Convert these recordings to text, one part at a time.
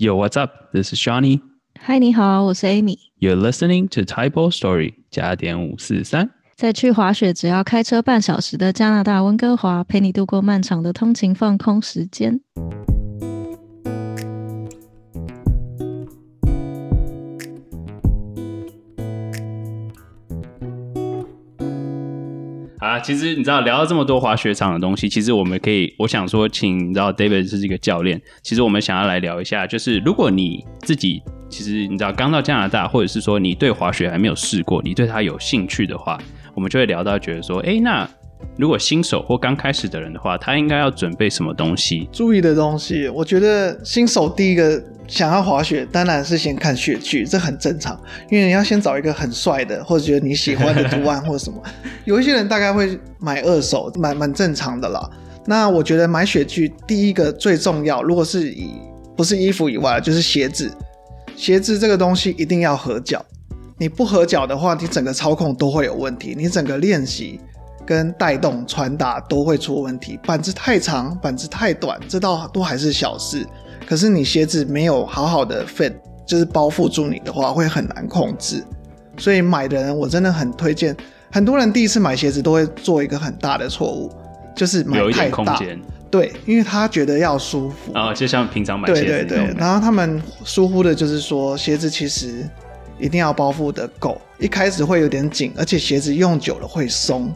Yo, what's up? This is Shawnee. 嗨，你好，我是 Amy。You're listening to Typo Story 加点五四三。在去滑雪只要开车半小时的加拿大温哥华，陪你度过漫长的通勤放空时间。其实你知道聊到这么多滑雪场的东西，其实我们可以，我想说，请你知道 David 是一个教练，其实我们想要来聊一下，就是如果你自己其实你知道刚到加拿大，或者是说你对滑雪还没有试过，你对它有兴趣的话，我们就会聊到觉得说，哎，那如果新手或刚开始的人的话，他应该要准备什么东西？注意的东西，我觉得新手第一个想要滑雪，当然是先看雪具，这很正常，因为你要先找一个很帅的，或者觉得你喜欢的图案或者什么。有一些人大概会买二手，蛮蛮正常的啦。那我觉得买雪具第一个最重要，如果是以不是衣服以外，就是鞋子。鞋子这个东西一定要合脚，你不合脚的话，你整个操控都会有问题，你整个练习。跟带动传达都会出问题，板子太长，板子太短，这倒都还是小事。可是你鞋子没有好好的 fit，就是包覆住你的话，会很难控制。所以买的人，我真的很推荐。很多人第一次买鞋子都会做一个很大的错误，就是买太大。对，因为他觉得要舒服啊，就像平常买鞋子对对对，然后他们疏忽的就是说，鞋子其实一定要包覆的够，一开始会有点紧，而且鞋子用久了会松。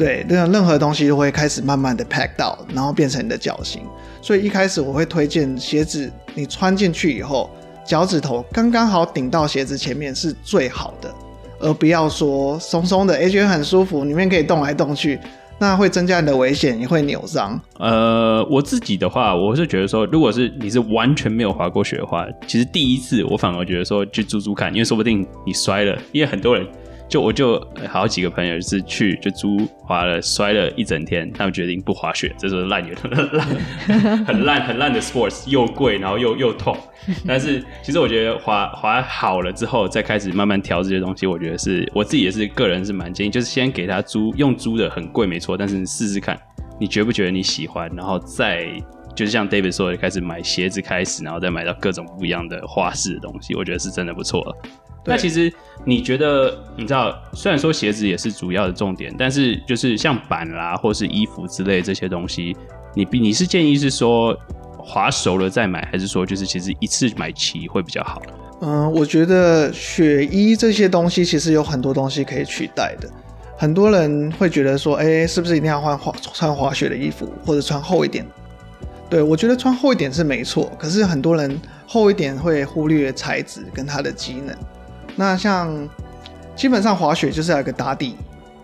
对，任任何东西都会开始慢慢的 pack 到，然后变成你的脚型。所以一开始我会推荐鞋子，你穿进去以后，脚趾头刚刚好顶到鞋子前面是最好的，而不要说松松的，哎，觉得很舒服，里面可以动来动去，那会增加你的危险，也会扭伤。呃，我自己的话，我是觉得说，如果是你是完全没有滑过雪的话，其实第一次我反而觉得说去租租看，因为说不定你摔了，因为很多人。就我就好几个朋友是去就租滑了摔了一整天，他们决定不滑雪，这是烂 烂很烂很烂的 sports，又贵然后又又痛。但是其实我觉得滑滑好了之后，再开始慢慢调这些东西，我觉得是我自己也是个人是蛮建议，就是先给他租用租的很贵没错，但是试试看你觉不觉得你喜欢，然后再就是像 David 说的，开始买鞋子开始，然后再买到各种不一样的花式的东西，我觉得是真的不错了。那其实你觉得，你知道，虽然说鞋子也是主要的重点，但是就是像板啦，或是衣服之类这些东西，你你是建议是说滑熟了再买，还是说就是其实一次买齐会比较好？嗯，我觉得雪衣这些东西其实有很多东西可以取代的。很多人会觉得说，哎，是不是一定要换滑穿滑雪的衣服，或者穿厚一点？对我觉得穿厚一点是没错，可是很多人厚一点会忽略材质跟它的机能。那像基本上滑雪就是有个打底，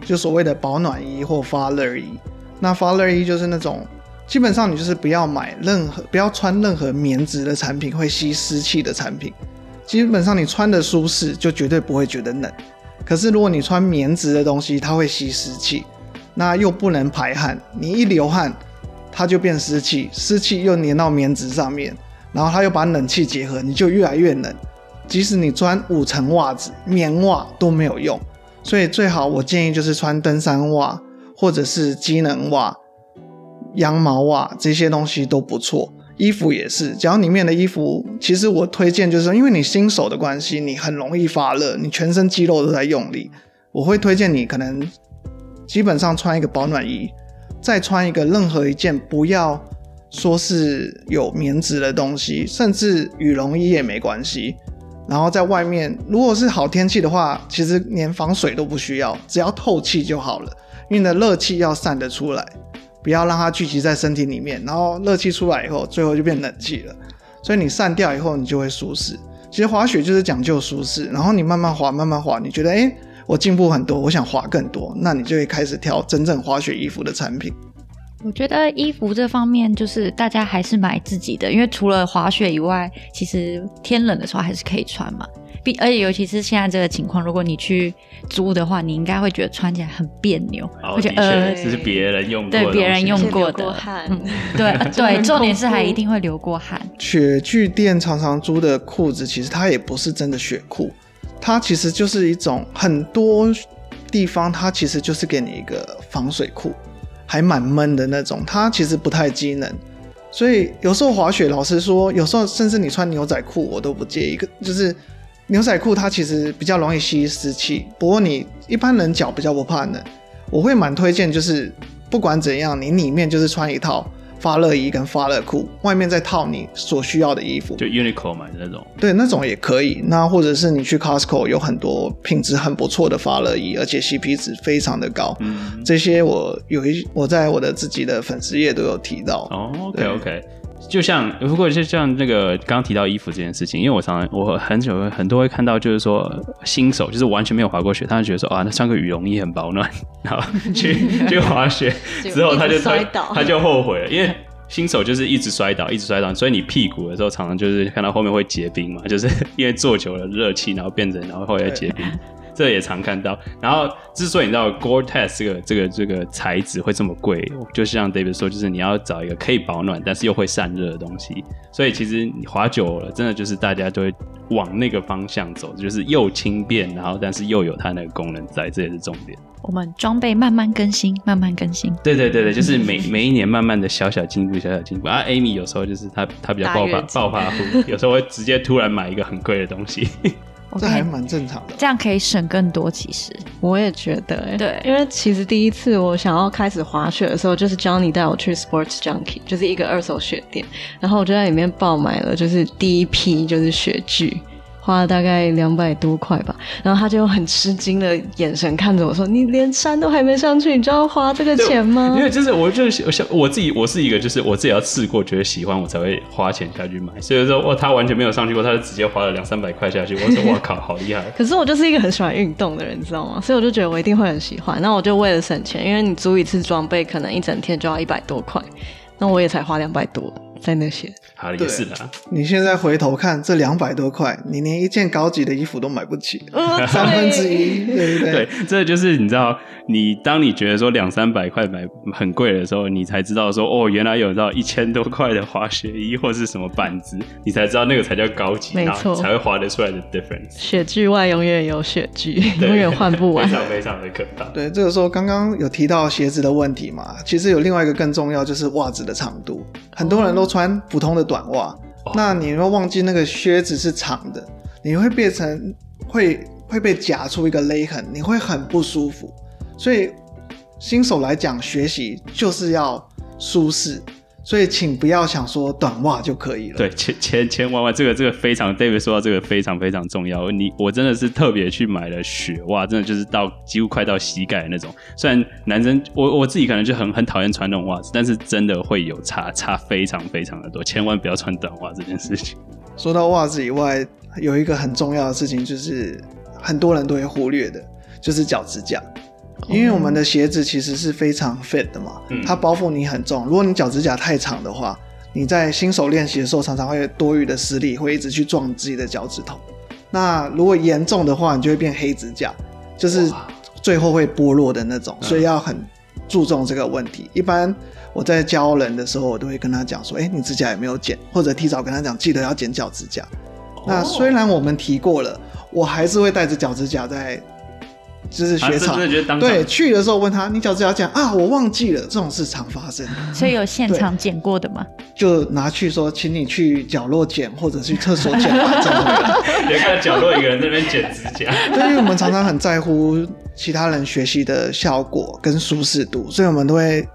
就所谓的保暖衣或发热衣。那发热衣就是那种基本上你就是不要买任何不要穿任何棉质的产品会吸湿气的产品。基本上你穿的舒适就绝对不会觉得冷。可是如果你穿棉质的东西，它会吸湿气，那又不能排汗，你一流汗它就变湿气，湿气又粘到棉质上面，然后它又把冷气结合，你就越来越冷。即使你穿五层袜子、棉袜都没有用，所以最好我建议就是穿登山袜或者是机能袜、羊毛袜这些东西都不错。衣服也是，只要里面的衣服，其实我推荐就是，因为你新手的关系，你很容易发热，你全身肌肉都在用力，我会推荐你可能基本上穿一个保暖衣，再穿一个任何一件不要说是有棉质的东西，甚至羽绒衣也没关系。然后在外面，如果是好天气的话，其实连防水都不需要，只要透气就好了。因为你的热气要散得出来，不要让它聚集在身体里面。然后热气出来以后，最后就变冷气了。所以你散掉以后，你就会舒适。其实滑雪就是讲究舒适，然后你慢慢滑，慢慢滑，你觉得哎，我进步很多，我想滑更多，那你就会开始挑真正滑雪衣服的产品。我觉得衣服这方面，就是大家还是买自己的，因为除了滑雪以外，其实天冷的时候还是可以穿嘛。并而且尤其是现在这个情况，如果你去租的话，你应该会觉得穿起来很别扭。而且呃，这是别人用过，对别人用过的汗，对对，重点是还一定会流过汗。雪具店常常租的裤子，其实它也不是真的雪裤，它其实就是一种很多地方，它其实就是给你一个防水裤。还蛮闷的那种，它其实不太机能，所以有时候滑雪，老实说，有时候甚至你穿牛仔裤我都不介意，就是牛仔裤它其实比较容易吸湿气，不过你一般人脚比较不怕冷，我会蛮推荐，就是不管怎样，你里面就是穿一套。发热衣跟发热裤，外面再套你所需要的衣服，就 Uniqlo 买的那种，对，那种也可以。那或者是你去 Costco 有很多品质很不错的发热衣，而且 CP 值非常的高。嗯，这些我有一我在我的自己的粉丝页都有提到。哦，OK OK。就像如果就像那个刚刚提到衣服这件事情，因为我常常我很久很多会看到，就是说新手就是完全没有滑过雪，他就觉得说啊，那穿个羽绒衣很保暖，然后去 去滑雪之后他就摔倒，他就后悔了，因为新手就是一直摔倒，一直摔倒，所以你屁股的时候常常就是看到后面会结冰嘛，就是因为坐久了热气，然后变成然后后来结冰。这也常看到，然后之所以你知道 Gore-Tex 这个这个这个材质会这么贵，就像 David 说，就是你要找一个可以保暖但是又会散热的东西。所以其实你滑久了，真的就是大家都会往那个方向走，就是又轻便，然后但是又有它那个功能在，这也是重点。我们装备慢慢更新，慢慢更新。对对对对，就是每每一年慢慢的小小进步，小小进步。啊，Amy 有时候就是她她比较爆发爆发户，有时候会直接突然买一个很贵的东西。这还蛮正常的，这样可以省更多。其实我也觉得，对，因为其实第一次我想要开始滑雪的时候，就是 Johnny 带我去 Sports Junkie，就是一个二手雪店，然后我就在里面爆买了，就是第一批就是雪具。花了大概两百多块吧，然后他就用很吃惊的眼神看着我说：“你连山都还没上去，你就要花这个钱吗？”因为就是我就是像我自己，我是一个就是我自己要试过觉得喜欢我才会花钱下去买。所以说，哇，他完全没有上去过，他就直接花了两三百块下去。我说：“哇靠，好厉害！” 可是我就是一个很喜欢运动的人，你知道吗？所以我就觉得我一定会很喜欢。那我就为了省钱，因为你租一次装备可能一整天就要一百多块，那我也才花两百多。在那些，好也是的。你现在回头看这两百多块，你连一件高级的衣服都买不起，三分之一，对不对？对，这就是你知道，你当你觉得说两三百块买很贵的时候，你才知道说哦，原来有到一千多块的滑雪衣或是什么板子，你才知道那个才叫高级，没错，才会滑得出来的 difference。雪具外永远有雪具，永远换不完，非常非常的可怕。对，这个时候刚刚有提到鞋子的问题嘛，其实有另外一个更重要，就是袜子的长度，很多人都。穿普通的短袜，那你会忘记那个靴子是长的，你会变成会会被夹出一个勒痕，你会很不舒服。所以新手来讲，学习就是要舒适。所以，请不要想说短袜就可以了。对，千千千万万，这个这个非常，David 说到这个非常非常重要。你我真的是特别去买了雪袜，真的就是到几乎快到膝盖那种。虽然男生我我自己可能就很很讨厌穿那种袜子，但是真的会有差差非常非常的多。千万不要穿短袜这件事情。说到袜子以外，有一个很重要的事情，就是很多人都会忽略的，就是脚趾甲。因为我们的鞋子其实是非常 fit 的嘛，它包覆你很重。如果你脚趾甲太长的话，你在新手练习的时候常常会多余的施力，会一直去撞自己的脚趾头。那如果严重的话，你就会变黑指甲，就是最后会剥落的那种。所以要很注重这个问题。一般我在教人的时候，我都会跟他讲说：“哎，你指甲有没有剪？”或者提早跟他讲，记得要剪脚趾甲。那虽然我们提过了，我还是会带着脚趾甲在。就是雪场，对，去的时候问他，你脚趾甲剪啊？我忘记了，这种事常发生。所以有现场剪过的吗？就拿去说，请你去角落剪，或者去厕所剪吧。这样。别看角落一个人在那边剪指甲。对，因为我们常常很在乎其他人学习的效果跟舒适度，所以我们都会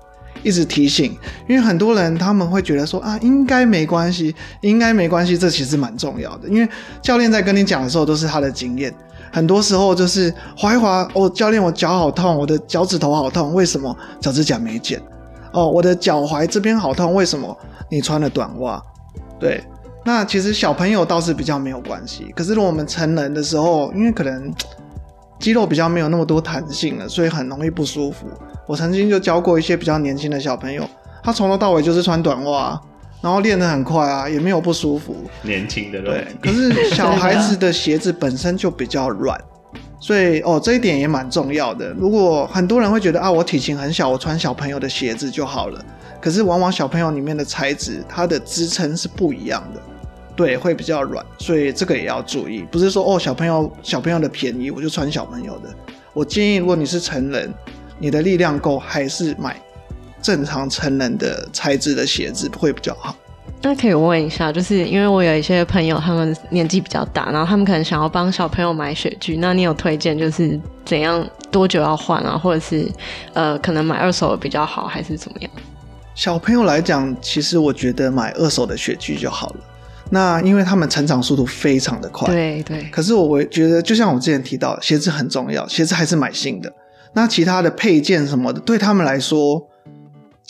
一直提醒。因为很多人他们会觉得说啊，应该没关系，应该没关系，这其实蛮重要的。因为教练在跟你讲的时候，都是他的经验。很多时候就是滑一滑，哦，教练，我脚好痛，我的脚趾头好痛，为什么脚趾甲没剪？哦，我的脚踝这边好痛，为什么你穿了短袜？对，那其实小朋友倒是比较没有关系，可是如果我们成人的时候，因为可能 肌肉比较没有那么多弹性了，所以很容易不舒服。我曾经就教过一些比较年轻的小朋友，他从头到尾就是穿短袜。然后练得很快啊，也没有不舒服。年轻的对，可是小孩子的鞋子本身就比较软，所以哦这一点也蛮重要的。如果很多人会觉得啊，我体型很小，我穿小朋友的鞋子就好了。可是往往小朋友里面的材质，它的支撑是不一样的，对，会比较软，所以这个也要注意。不是说哦小朋友小朋友的便宜我就穿小朋友的。我建议如果你是成人，你的力量够，还是买正常成人的材质的鞋子会比较好。那可以问一下，就是因为我有一些朋友，他们年纪比较大，然后他们可能想要帮小朋友买雪具，那你有推荐就是怎样多久要换啊，或者是呃可能买二手的比较好，还是怎么样？小朋友来讲，其实我觉得买二手的雪具就好了。那因为他们成长速度非常的快，对对。可是我我觉得，就像我之前提到，鞋子很重要，鞋子还是买新的。那其他的配件什么的，对他们来说。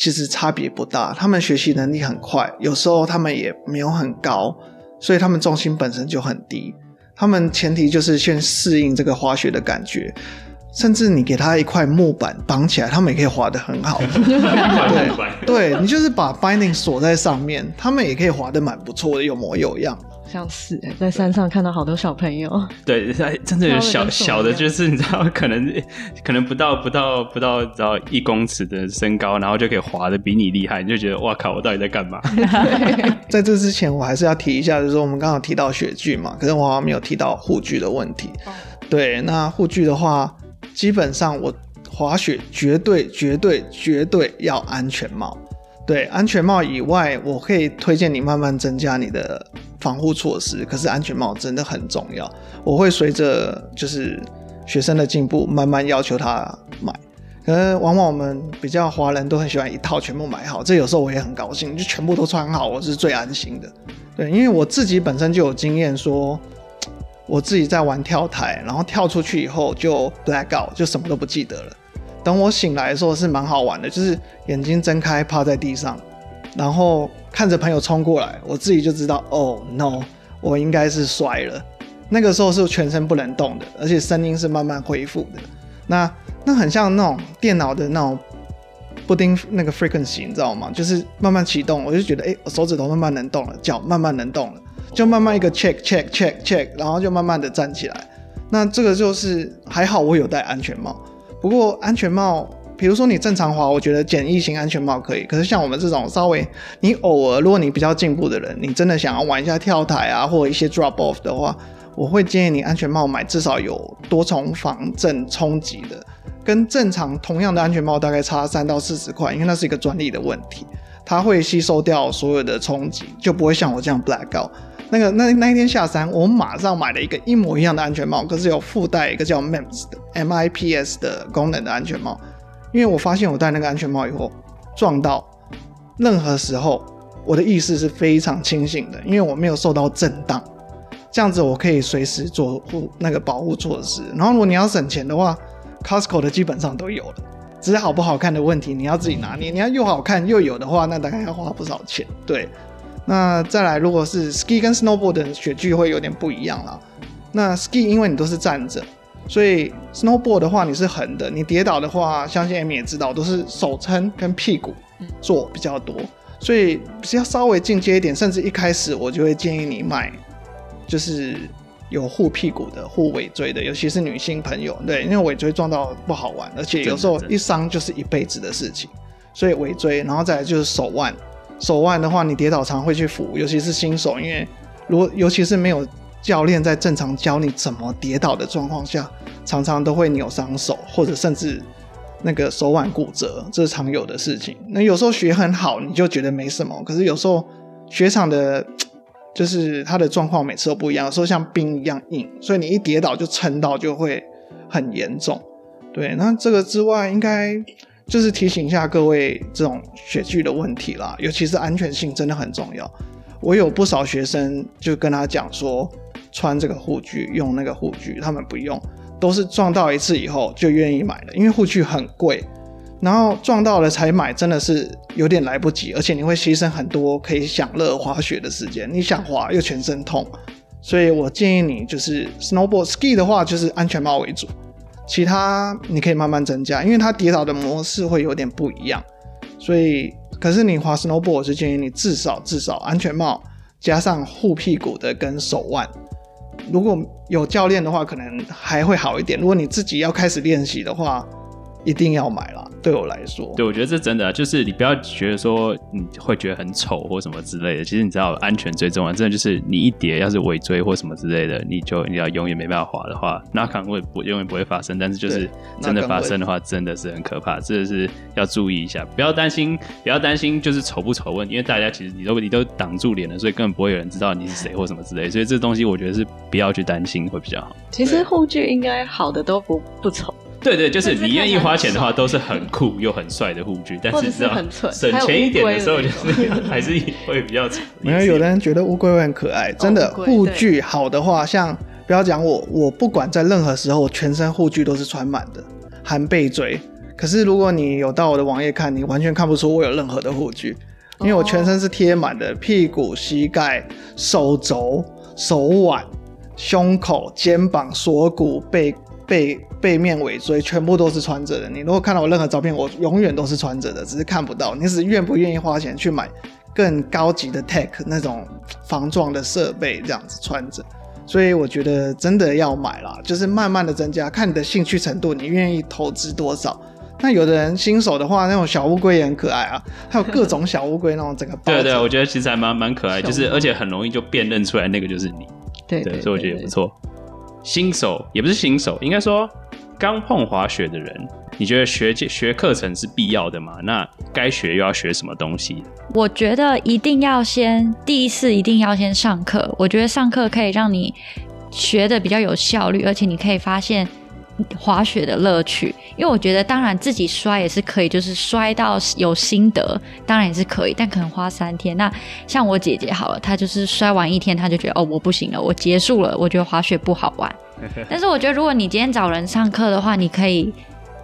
其实差别不大，他们学习能力很快，有时候他们也没有很高，所以他们重心本身就很低。他们前提就是先适应这个滑雪的感觉，甚至你给他一块木板绑起来，他们也可以滑得很好。对，对你就是把 binding 锁在上面，他们也可以滑得蛮不错的，有模有样。像是在山上看到好多小朋友，对，真的有小小的，就是你知道，可能可能不到不到不到，只要一公尺的身高，然后就可以滑的比你厉害，你就觉得哇靠，我到底在干嘛？在这之前，我还是要提一下，就是说我们刚刚提到雪具嘛，可是我好像没有提到护具的问题。对，那护具的话，基本上我滑雪绝对绝对绝对要安全帽。对，安全帽以外，我可以推荐你慢慢增加你的防护措施。可是安全帽真的很重要，我会随着就是学生的进步，慢慢要求他买。可是往往我们比较华人都很喜欢一套全部买好，这有时候我也很高兴，就全部都穿好，我是最安心的。对，因为我自己本身就有经验，说我自己在玩跳台，然后跳出去以后就 black out，就什么都不记得了。等我醒来的时候是蛮好玩的，就是眼睛睁开趴在地上，然后看着朋友冲过来，我自己就知道哦 no，我应该是摔了。那个时候是全身不能动的，而且声音是慢慢恢复的。那那很像那种电脑的那种布丁那个 frequency，你知道吗？就是慢慢启动，我就觉得哎，手指头慢慢能动了，脚慢慢能动了，就慢慢一个 check check check check，然后就慢慢的站起来。那这个就是还好我有戴安全帽。不过安全帽，比如说你正常滑，我觉得简易型安全帽可以。可是像我们这种稍微，你偶尔如果你比较进步的人，你真的想要玩一下跳台啊，或者一些 drop off 的话，我会建议你安全帽买至少有多重防震冲击的，跟正常同样的安全帽大概差三到四十块，因为那是一个专利的问题，它会吸收掉所有的冲击，就不会像我这样 black out。那个那那一天下山，我马上买了一个一模一样的安全帽，可是有附带一个叫 MIPS 的 MIPS 的功能的安全帽。因为我发现我戴那个安全帽以后，撞到任何时候，我的意识是非常清醒的，因为我没有受到震荡。这样子我可以随时做护那个保护措施。然后如果你要省钱的话，Costco 的基本上都有了，只是好不好看的问题，你要自己拿捏。你要又好看又有的话，那大概要花不少钱。对。那再来，如果是 ski 跟 snowboard 的雪具会有点不一样啦。那 ski 因为你都是站着，所以 snowboard 的话你是横的，你跌倒的话，相信 Amy 也知道，都是手撑跟屁股做比较多，所以比较稍微进阶一点，甚至一开始我就会建议你买，就是有护屁股的、护尾椎的，尤其是女性朋友，对，因为尾椎撞到不好玩，而且有时候一伤就是一辈子的事情，所以尾椎，然后再来就是手腕。手腕的话，你跌倒常会去扶，尤其是新手，因为如果尤其是没有教练在正常教你怎么跌倒的状况下，常常都会扭伤手，或者甚至那个手腕骨折，这是常有的事情。那有时候学很好，你就觉得没什么，可是有时候雪场的，就是它的状况每次都不一样，有时候像冰一样硬，所以你一跌倒就撑到就会很严重。对，那这个之外应该。就是提醒一下各位这种雪具的问题啦，尤其是安全性真的很重要。我有不少学生就跟他讲说，穿这个护具，用那个护具，他们不用，都是撞到一次以后就愿意买了，因为护具很贵，然后撞到了才买，真的是有点来不及，而且你会牺牲很多可以享乐滑雪的时间，你想滑又全身痛，所以我建议你就是 snowboard ski 的话，就是安全帽为主。其他你可以慢慢增加，因为它跌倒的模式会有点不一样，所以可是你滑 snowboard 我是建议你至少至少安全帽加上护屁股的跟手腕，如果有教练的话可能还会好一点。如果你自己要开始练习的话，一定要买啦。对我来说，对，我觉得这真的啊就是你不要觉得说你会觉得很丑或什么之类的，其实你知道安全最重要，真的就是你一叠要是尾椎或什么之类的，你就你要永远没办法滑的话，那可能会不永远不会发生，但是就是真的发生的话，真的是很可怕，这是要注意一下，不要担心，不要担心就是丑不丑问，因为大家其实你都你都挡住脸了，所以根本不会有人知道你是谁或什么之类的，所以这东西我觉得是不要去担心会比较好。其实护具应该好的都不不丑，对对，就是你愿意花钱的话，都是很酷又很帅的护具，但是是很蠢省钱一点的时候，就是 还是会比较丑。没有有的人觉得乌龟会很可爱，真的护具好的话，像不要讲我，我不管在任何时候，我全身护具都是穿满的，含背椎。可是如果你有到我的网页看，你完全看不出我有任何的护具，因为我全身是贴满的，屁股、膝盖、手肘、手腕、胸口、肩膀、锁骨、背背背面、尾椎，全部都是穿着的。你如果看到我任何照片，我永远都是穿着的，只是看不到。你只是愿不愿意花钱去买更高级的 tech 那种防撞的设备，这样子穿着。所以我觉得真的要买啦，就是慢慢的增加，看你的兴趣程度，你愿意投资多少。那有的人新手的话，那种小乌龟也很可爱啊，还有各种小乌龟那种整个包对对，我觉得其实还蛮蛮可爱，就是而且很容易就辨认出来那个就是你，对对，所以我觉得也不。错。新手也不是新手，应该说刚碰滑雪的人，你觉得学学课程是必要的吗？那该学又要学什么东西？我觉得一定要先第一次一定要先上课，我觉得上课可以让你学的比较有效率，而且你可以发现滑雪的乐趣。因为我觉得，当然自己摔也是可以，就是摔到有心得，当然也是可以，但可能花三天。那像我姐姐好了，她就是摔完一天，她就觉得哦我不行了，我结束了，我觉得滑雪不好玩。但是我觉得，如果你今天找人上课的话，你可以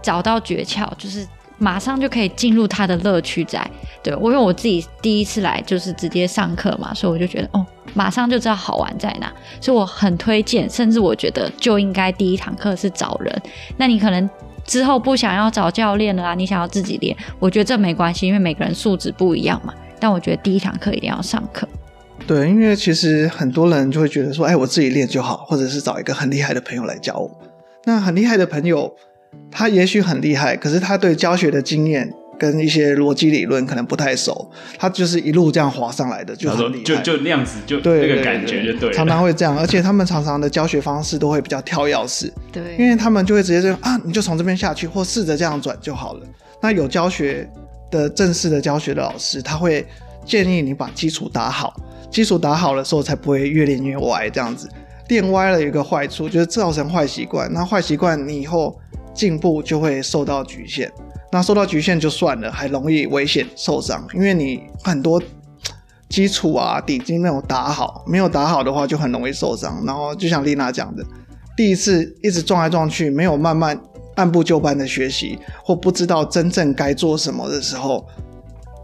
找到诀窍，就是马上就可以进入他的乐趣在。对我，因为我自己第一次来就是直接上课嘛，所以我就觉得哦，马上就知道好玩在哪，所以我很推荐，甚至我觉得就应该第一堂课是找人。那你可能之后不想要找教练了啊，你想要自己练，我觉得这没关系，因为每个人素质不一样嘛。但我觉得第一堂课一定要上课。对，因为其实很多人就会觉得说，哎，我自己练就好，或者是找一个很厉害的朋友来教我。那很厉害的朋友，他也许很厉害，可是他对教学的经验跟一些逻辑理论可能不太熟，他就是一路这样滑上来的，就很厉害。就就那样子，就对对那个感觉就对了。常常会这样，而且他们常常的教学方式都会比较跳钥匙，对，因为他们就会直接这样啊，你就从这边下去，或试着这样转就好了。那有教学的正式的教学的老师，他会建议你把基础打好，基础打好了时候才不会越练越歪这样子。练歪了有一个坏处，就是造成坏习惯。那坏习惯你以后进步就会受到局限。那受到局限就算了，还容易危险受伤，因为你很多基础啊底筋没有打好，没有打好的话就很容易受伤。然后就像丽娜讲的，第一次一直撞来撞去，没有慢慢按部就班的学习，或不知道真正该做什么的时候，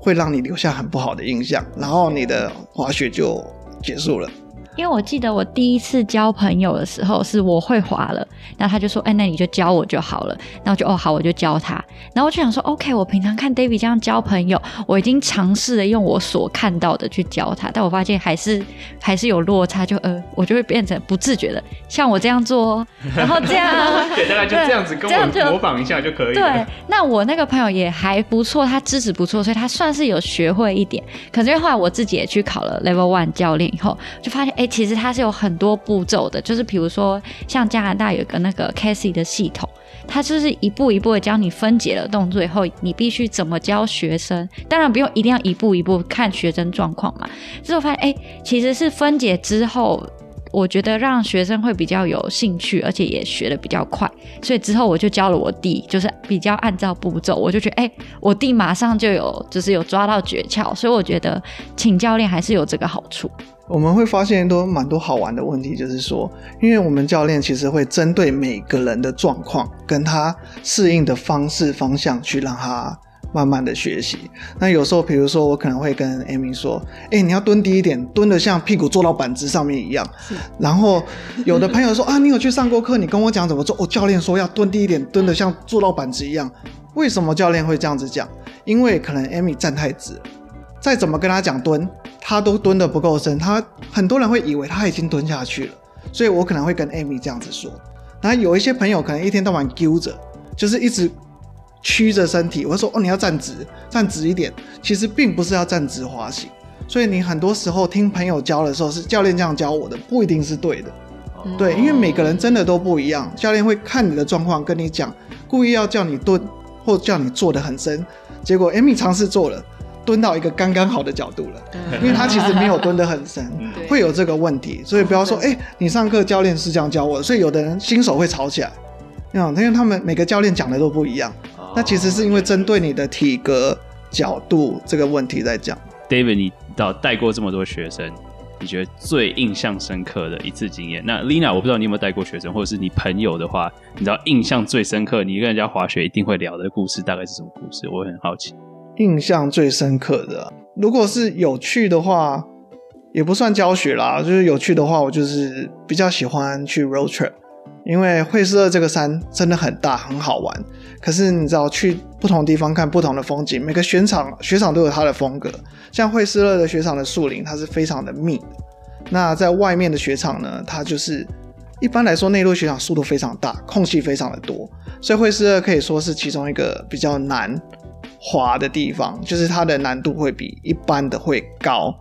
会让你留下很不好的印象，然后你的滑雪就结束了。因为我记得我第一次交朋友的时候，是我会滑了，然后他就说：“哎、那你就教我就好了。”然后我就哦好，我就教他。然后我就想说：“OK，我平常看 David 这样交朋友，我已经尝试了用我所看到的去教他，但我发现还是还是有落差，就呃，我就会变成不自觉的，像我这样做哦，然后这样啊，对，大概就这样子跟我模仿一下就可以对。，那我那个朋友也还不错，他资质不错，所以他算是有学会一点。可是后来我自己也去考了 Level One 教练以后，就发现哎、其实它是有很多步骤的，就是比如说像加拿大有一个那个 Casey 的系统。它就是一步一步的教你分解了动作以后，你必须怎么教学生。当然不用一定要一步一步看学生状况嘛。之后发现，哎、其实是分解之后，我觉得让学生会比较有兴趣，而且也学的比较快。所以之后我就教了我弟，就是比较按照步骤，我就觉得，哎、我弟马上就有就是有抓到诀窍，所以我觉得请教练还是有这个好处。我们会发现都蛮多好玩的问题，就是说，因为我们教练其实会针对每个人的状况跟他适应的方式方向去让他慢慢的学习。那有时候，比如说我可能会跟 Amy 说：“哎、你要蹲低一点，蹲的像屁股坐到板子上面一样。”然后有的朋友说：“啊，你有去上过课？你跟我讲怎么做？”哦，教练说要蹲低一点，蹲的像坐到板子一样。为什么教练会这样子讲？因为可能 Amy 站太直。再怎么跟他讲蹲，他都蹲的不够深，他很多人会以为他已经蹲下去了，所以我可能会跟 Amy 这样子说。然后有一些朋友可能一天到晚揪着，就是一直曲着身体，我会说哦你要站直，站直一点。其实并不是要站直滑行，所以你很多时候听朋友教的时候是教练这样教我的，不一定是对的。对，因为每个人真的都不一样，教练会看你的状况跟你讲，故意要叫你蹲或叫你坐得很深，结果 Amy 尝试做了，蹲到一个刚刚好的角度了，因为他其实没有蹲得很深，会有这个问题，所以不要说哎，你上课教练是这样教我，所以有的人新手会吵起来，嗯，因为他们每个教练讲的都不一样，那其实是因为针对你的体格角度这个问题在讲。David，你到带过这么多学生。你觉得最印象深刻的一次经验？那 Lina，我不知道你有没有带过学生，或者是你朋友的话，你知道印象最深刻，你跟人家滑雪一定会聊的故事大概是什么故事？我很好奇。印象最深刻的，如果是有趣的话，也不算教学啦，就是有趣的话，我就是比较喜欢去 road trip，因为惠斯勒这个山真的很大，很好玩。可是你知道，去不同地方看不同的风景，每个雪场雪场都有它的风格。像惠斯勒的雪场的树林，它是非常的密。那在外面的雪场呢，它就是一般来说内陆雪场速度非常大，空隙非常的多，所以惠斯勒可以说是其中一个比较难滑的地方，就是它的难度会比一般的会高。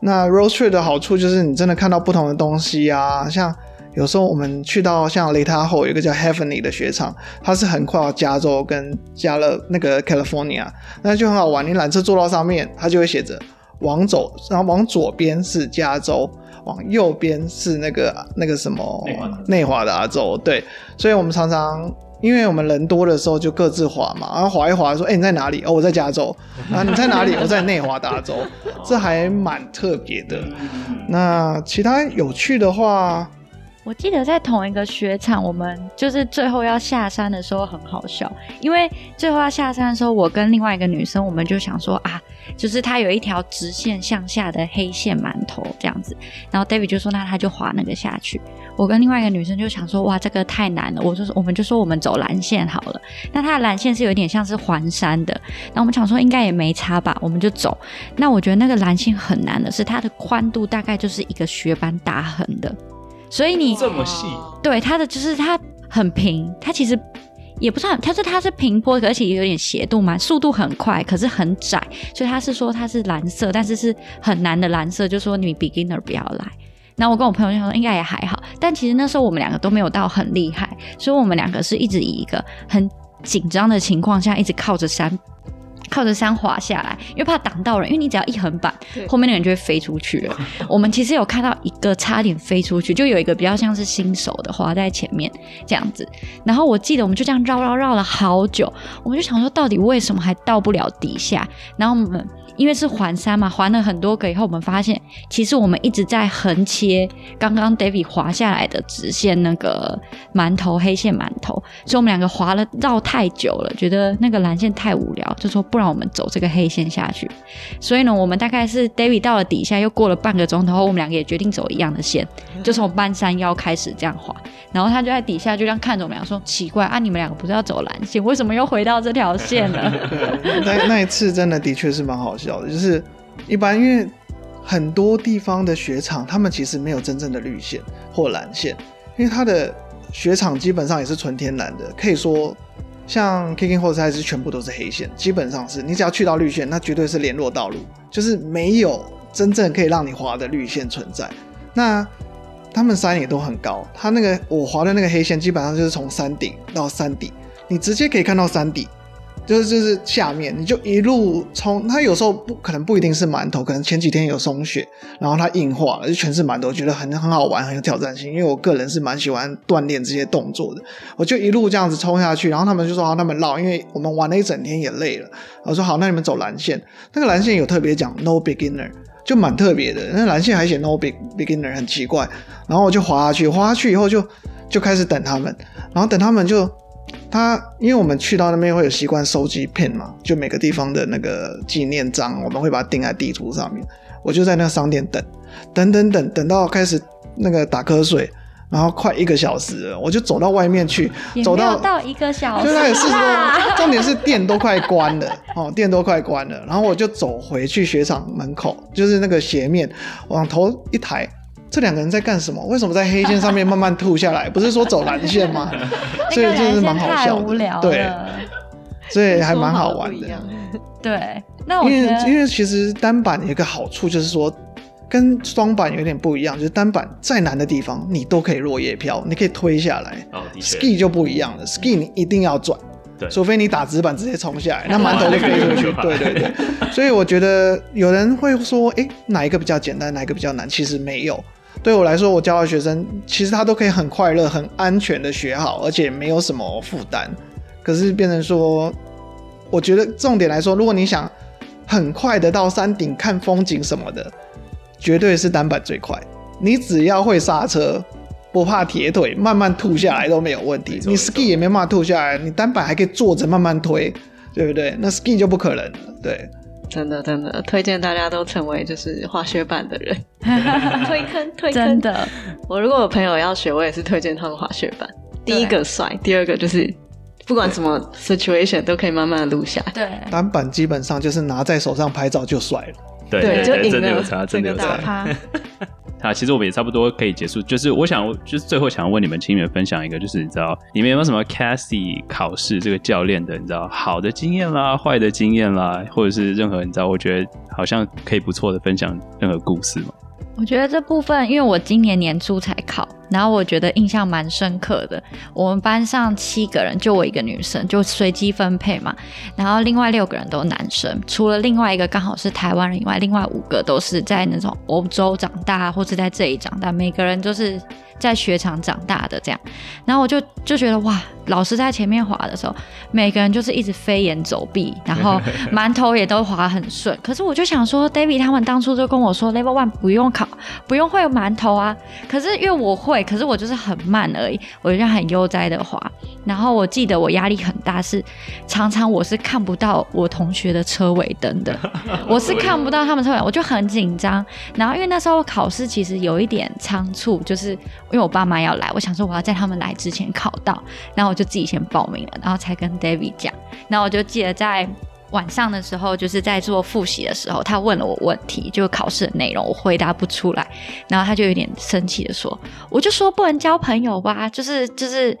那 road trip 的好处就是你真的看到不同的东西啊，像。有时候我们去到像雷塔后有一个叫 Heavenly 的雪场，它是横跨加州跟加勒那个 California，那就很好玩。你缆车坐到上面，它就会写着往走，然后往左边是加州，往右边是那个那个什么内华达州。对，所以我们常常因为我们人多的时候就各自滑嘛，然后滑一滑说：“哎，你在哪里？哦，我在加州。啊，你在哪里？我在内华达州。”这还蛮特别的。那其他有趣的话。我记得在同一个雪场，我们就是最后要下山的时候很好笑，因为最后要下山的时候，我跟另外一个女生，我们就想说啊，就是它有一条直线向下的黑线馒头这样子，然后 David 就说那他就滑那个下去，我跟另外一个女生就想说哇这个太难了，我就说我们就说我们走蓝线好了，那它的蓝线是有点像是环山的，然后我们想说应该也没差吧，我们就走，那我觉得那个蓝线很难的是它的宽度大概就是一个雪板打横的。所以你这么细，对它的就是它很平，它其实也不算，它是它是平坡，而且有点斜度嘛，速度很快，可是很窄，所以他是说它是蓝色，但是是很难的蓝色，就说你 beginner 不要来。那我跟我朋友就说应该也还好，但其实那时候我们两个都没有到很厉害，所以我们两个是一直以一个很紧张的情况下，一直靠着山。靠着山滑下来，因为怕挡到人，因为你只要一横板，后面的人就会飞出去了。我们其实有看到一个差点飞出去，就有一个比较像是新手的滑在前面这样子。然后我记得我们就这样绕绕绕了好久，我们就想说到底为什么还到不了底下？然后我们。因为是环山嘛，环了很多个以后，我们发现其实我们一直在横切刚刚 David 滑下来的直线那个馒头黑线馒头，所以我们两个滑了绕太久了，觉得那个蓝线太无聊，就说不然我们走这个黑线下去。所以呢，我们大概是 David 到了底下又过了半个钟头后，我们两个也决定走一样的线，就从半山腰开始这样滑。然后他就在底下就这样看着我们俩说：“奇怪啊，你们两个不是要走蓝线，为什么又回到这条线了？” 那那一次真的的确是蛮好笑。就是一般，因为很多地方的雪场，他们其实没有真正的绿线或蓝线，因为它的雪场基本上也是纯天然的。可以说，像 Kicking Horse 还是全部都是黑线，基本上是你只要去到绿线，那绝对是联络道路，就是没有真正可以让你滑的绿线存在。那他们山也都很高，它那个我滑的那个黑线，基本上就是从山顶到山底，你直接可以看到山底。就是就是下面，你就一路冲。它有时候不可能不一定是馒头，可能前几天有松雪，然后它硬化了，就全是馒头，觉得很很好玩，很有挑战性。因为我个人是蛮喜欢锻炼这些动作的，我就一路这样子冲下去。然后他们就说好，他们绕，因为我们玩了一整天也累了。我说好，那你们走蓝线。那个蓝线有特别讲 no beginner，就蛮特别的。那蓝线还写 no big beginner，很奇怪。然后我就滑下去，滑下去以后就就开始等他们，然后等他们就。他因为我们去到那边会有习惯收集片嘛，就每个地方的那个纪念章，我们会把它钉在地图上面。我就在那个商店等，等等等等到开始那个打瞌睡，然后快一个小时了，我就走到外面去，走到到一个小时，就那也是重点是店都快关了哦，店都快关了，然后我就走回去雪场门口，就是那个斜面往头一抬。这两个人在干什么？为什么在黑线上面慢慢吐下来？不是说走蓝线吗？所以这是蛮好笑的。对，所以还蛮好玩的。对，那我因为因为其实单板有一个好处就是说，跟双板有点不一样，就是单板再难的地方你都可以落叶飘，你可以推下来。哦，的确 ski 就不一样了，ski 你一定要转，对除非你打直板直接冲下来，那 馒头就飞出去 对对对，所以我觉得有人会说，诶，哪一个比较简单，哪一个比较难？其实没有。对我来说，我教的学生其实他都可以很快乐、很安全的学好，而且没有什么负担。可是变成说，我觉得重点来说，如果你想很快的到山顶看风景什么的，绝对是单板最快。你只要会刹车，不怕铁腿，慢慢吐下来都没有问题你 ski 也没办法吐下来，你单板还可以坐着慢慢推，对不对？那 ski 就不可能了。对，真的真的推荐大家都成为就是滑雪板的人，推坑推坑。真，的我如果有朋友要学，我也是推荐他们滑雪板。第一个帅，第二个就是不管什么 situation 都可以慢慢的录下来。对，单板基本上就是拿在手上拍照就帅了。对对就对，赢了真的有差，真的有差整个大。他啊，其实我们也差不多可以结束。就是我想，就是最后想问你们，请你们分享一个，就是你知道你们有没有什么 Cassie 考试这个教练的，你知道好的经验啦、坏的经验啦，或者是任何你知道，我觉得好像可以不错的分享任何故事吗。我觉得这部分，因为我今年年初才考，然后我觉得印象蛮深刻的。我们班上七个人，就我一个女生，就随机分配嘛。然后另外六个人都男生，除了另外一个刚好是台湾人以外，另外五个都是在那种欧洲长大，或是在这里长大，每个人都是在雪场长大的这样。然后我就就觉得哇，老师在前面滑的时候，每个人就是一直飞檐走壁，然后 馒头也都滑很顺。可是我就想说，David 他们当初就跟我说，Level One 不用考，不用会馒头啊。可是因为我会，可是我就是很慢而已，我就很悠哉的滑。然后我记得我压力很大是，常常我是看不到我同学的车尾灯的，我是看不到他们车尾，我就很紧张。然后因为那时候考试其实有一点仓促，就是因为我爸妈要来，我想说我要在他们来之前考到，然后我就自己先报名了，然后才跟 David 讲。然后我就记得在晚上的时候，就是在做复习的时候，他问了我问题，就考试的内容，我回答不出来，然后他就有点生气的说：“我就说不能交朋友吧，就是就是，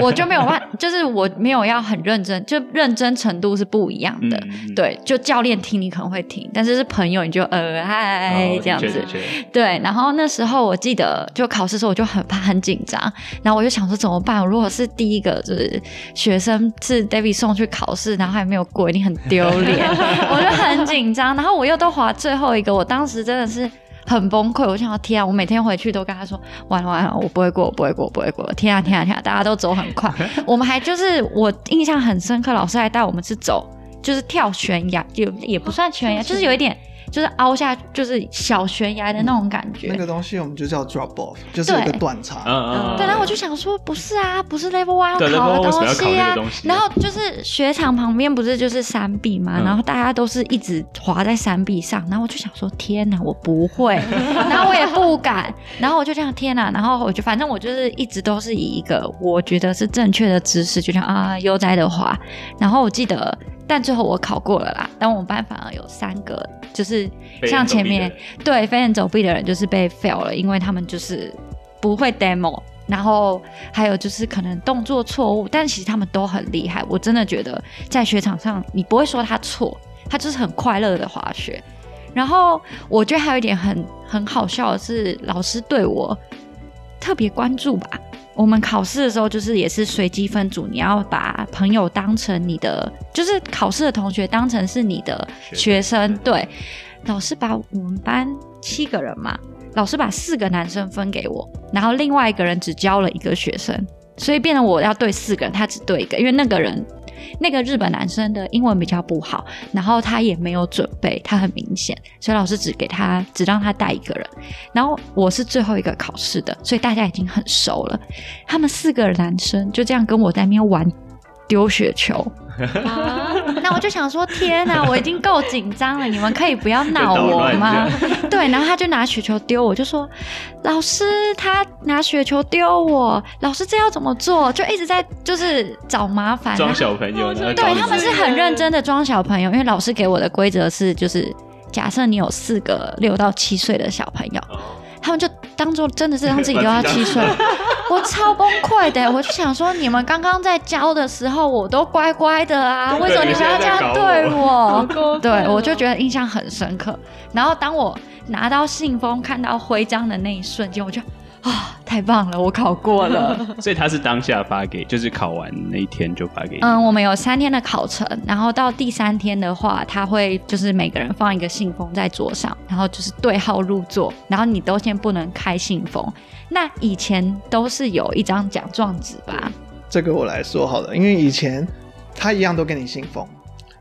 我就没有办，就是我没有要很认真，就认真程度是不一样的。嗯，对，就教练听你可能会听，但是是朋友你就呃嗨、哦这样子。对，然后那时候我记得就考试的时候我就很怕很紧张，然后我就想说怎么办？如果是第一个就是学生是 David 送去考试，然后还没有过，一定很丢脸，我就很紧张。然后我又都滑最后一个，我当时真的是。很崩溃，我想要天啊！我每天回去都跟他说，完了完了，我不会过，我不会过，我不会过！天啊天啊天啊！大家都走很快，我们还就是我印象很深刻，老师还带我们去走，就是跳悬崖，也也不算悬崖，就是有一点就是凹下，就是小悬崖的那种感觉。那个东西我们就叫 drop off，就是一个断差。嗯嗯，对，然后我就想说，不是啊，不是 Level One 要考的为什么要考西啊那个东。西然后就是雪场旁边不是就是山壁嘛，嗯然后大家都是一直滑在山壁上，然后我就想说，天哪，我不会，然后我也不敢，然后我就这样，天哪，然后我就反正我就是一直都是以一个我觉得是正确的姿势，就这样啊悠哉的滑。然后我记得，但最后我考过了啦，但我们班反而有三个就是像前面对飞檐走壁的人就是被 fail 了，因为他们就是不会 demo，然后还有就是可能动作错误，但其实他们都很厉害。我真的觉得在雪场上，你不会说他错，他就是很快乐的滑雪。然后我觉得还有一点很很好笑的是，老师对我特别关注吧。我们考试的时候就是也是随机分组，你要把朋友当成你的，就是考试的同学当成是你的学生。对，老师把我们班七个人嘛，老师把四个男生分给我，然后另外一个人只教了一个学生，所以变得我要对四个人，他只对一个，因为那个人那个日本男生的英文比较不好，然后他也没有准备，他很明显，所以老师只给他只让他带一个人，然后我是最后一个考试的，所以大家已经很熟了，他们四个男生就这样跟我在那边玩丢雪球。那我就想说，天哪，我已经够紧张了，你们可以不要闹我吗？对，然后他就拿雪球丢我，就说老师他拿雪球丢我，老师这要怎么做？就一直在就是找麻烦。装小朋友，对，他们是很认真的装小朋友，因为老师给我的规则是，就是假设你有四个六到七岁的小朋友，哦他们就当做真的是让自己六到七岁，我超崩溃的，我就想说，你们刚刚在教的时候，我都乖乖的啊，为什么你们要这样对我？对，我就觉得印象很深刻。然后当我拿到信封、看到徽章的那一瞬间，我就。啊，太棒了！我考过了，所以他是当下发给，就是考完那一天就发给你。嗯，我们有三天的考程，然后到第三天的话，他会就是每个人放一个信封在桌上，然后就是对号入座，然后你都先不能开信封。那以前都是有一张奖状纸吧？这个我来说好了，因为以前他一样都给你信封，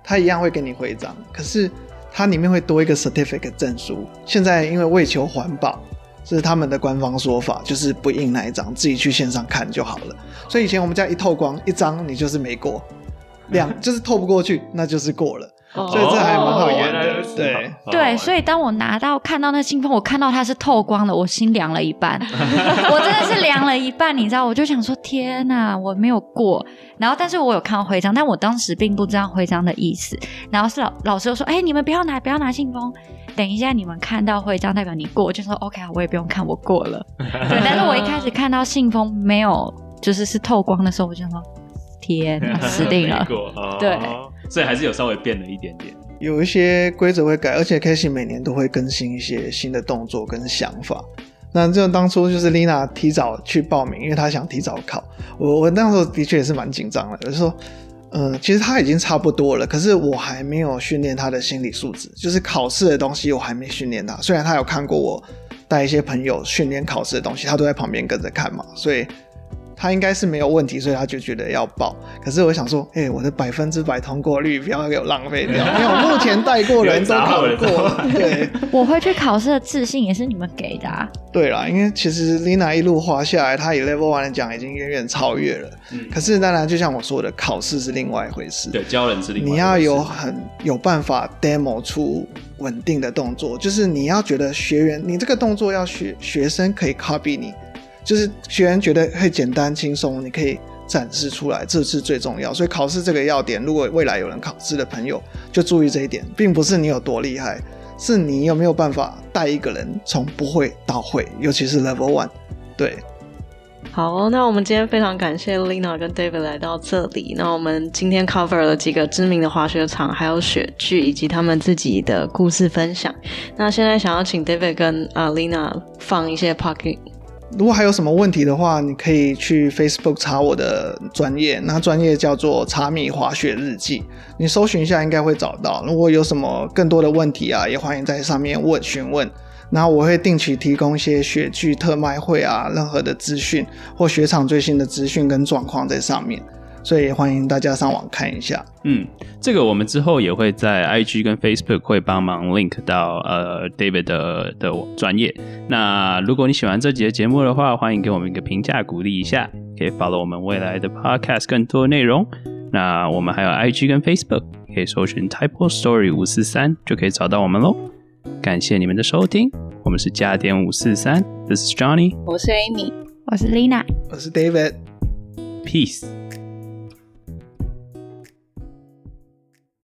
他一样会给你徽章，可是它里面会多一个 certificate 证书。现在因为为求环保。这是他们的官方说法，就是不印那一张，自己去线上看就好了。所以以前我们家一透光一张，你就是没过；两 就是透不过去，那就是过了。所以这还蛮好玩的。对对，所以当我拿到看到那信封，我看到它是透光的，我心凉了一半。我真的是凉了一半，你知道？我就想说，天哪，我没有过。然后，但是我有看到徽章，但我当时并不知道徽章的意思。然后是老老师又说：“哎，你们不要拿，不要拿信封。”等一下，你们看到徽章代表你过，就说 OK 啊，我也不用看，我过了。对，但是我一开始看到信封没有，就是是透光的时候，我就说天，死定了。对，所以还是有稍微变了一点点，有一些规则会改，而且 Casey 每年都会更新一些新的动作跟想法。那这当初就是 Lina 提早去报名，因为她想提早考。我我那时候的确也是蛮紧张的，就说。嗯，其实他已经差不多了，可是我还没有训练他的心理素质，就是考试的东西我还没训练他。虽然他有看过我带一些朋友训练考试的东西，他都在旁边跟着看嘛，所以。他应该是没有问题，所以他就觉得要报。可是我想说，哎，我的百分之百通过率不要给我浪费掉，因为我目前带过人都 考过。对，我会去考试的自信也是你们给的。对啦，因为其实 Lina 一路滑下来，她以 Level One 的奖已经远远超越了。嗯。可是当然，就像我说的，考试是另外一回事。对，教人是另外。你要有很有办法 demo 出稳定的动作，就是你要觉得学员，你这个动作要学学生可以 copy 你。就是学员觉得会简单轻松，你可以展示出来，这是最重要。所以考试这个要点，如果未来有人考试的朋友，就注意这一点，并不是你有多厉害，是你有没有办法带一个人从不会到会，尤其是 Level One。对，好，那我们今天非常感谢 Lina 跟 David 来到这里。那我们今天 cover 了几个知名的滑雪场，还有雪具，以及他们自己的故事分享。那现在想要请 David 跟啊 Lina 放一些 Pocket。如果还有什么问题的话，你可以去 Facebook 查我的专业，那专业叫做查米滑雪日记，你搜寻一下应该会找到。如果有什么更多的问题啊，也欢迎在上面问询问。那我会定期提供一些雪具特卖会啊，任何的资讯或雪场最新的资讯跟状况在上面。所以欢迎大家上网看一下。嗯，这个我们之后也会在 IG 跟 Facebook 会帮忙 link 到呃 David 的的专业。那如果你喜欢这集的节目的话，欢迎给我们一个评价鼓励一下，可以 follow 我们未来的 podcast 更多内容。那我们还有 IG 跟 Facebook，可以搜寻 Type Story 五四三就可以找到我们喽。感谢你们的收听，我们是加点五四三，This is Johnny，我是 Amy，我是 Lina，我是 David，Peace。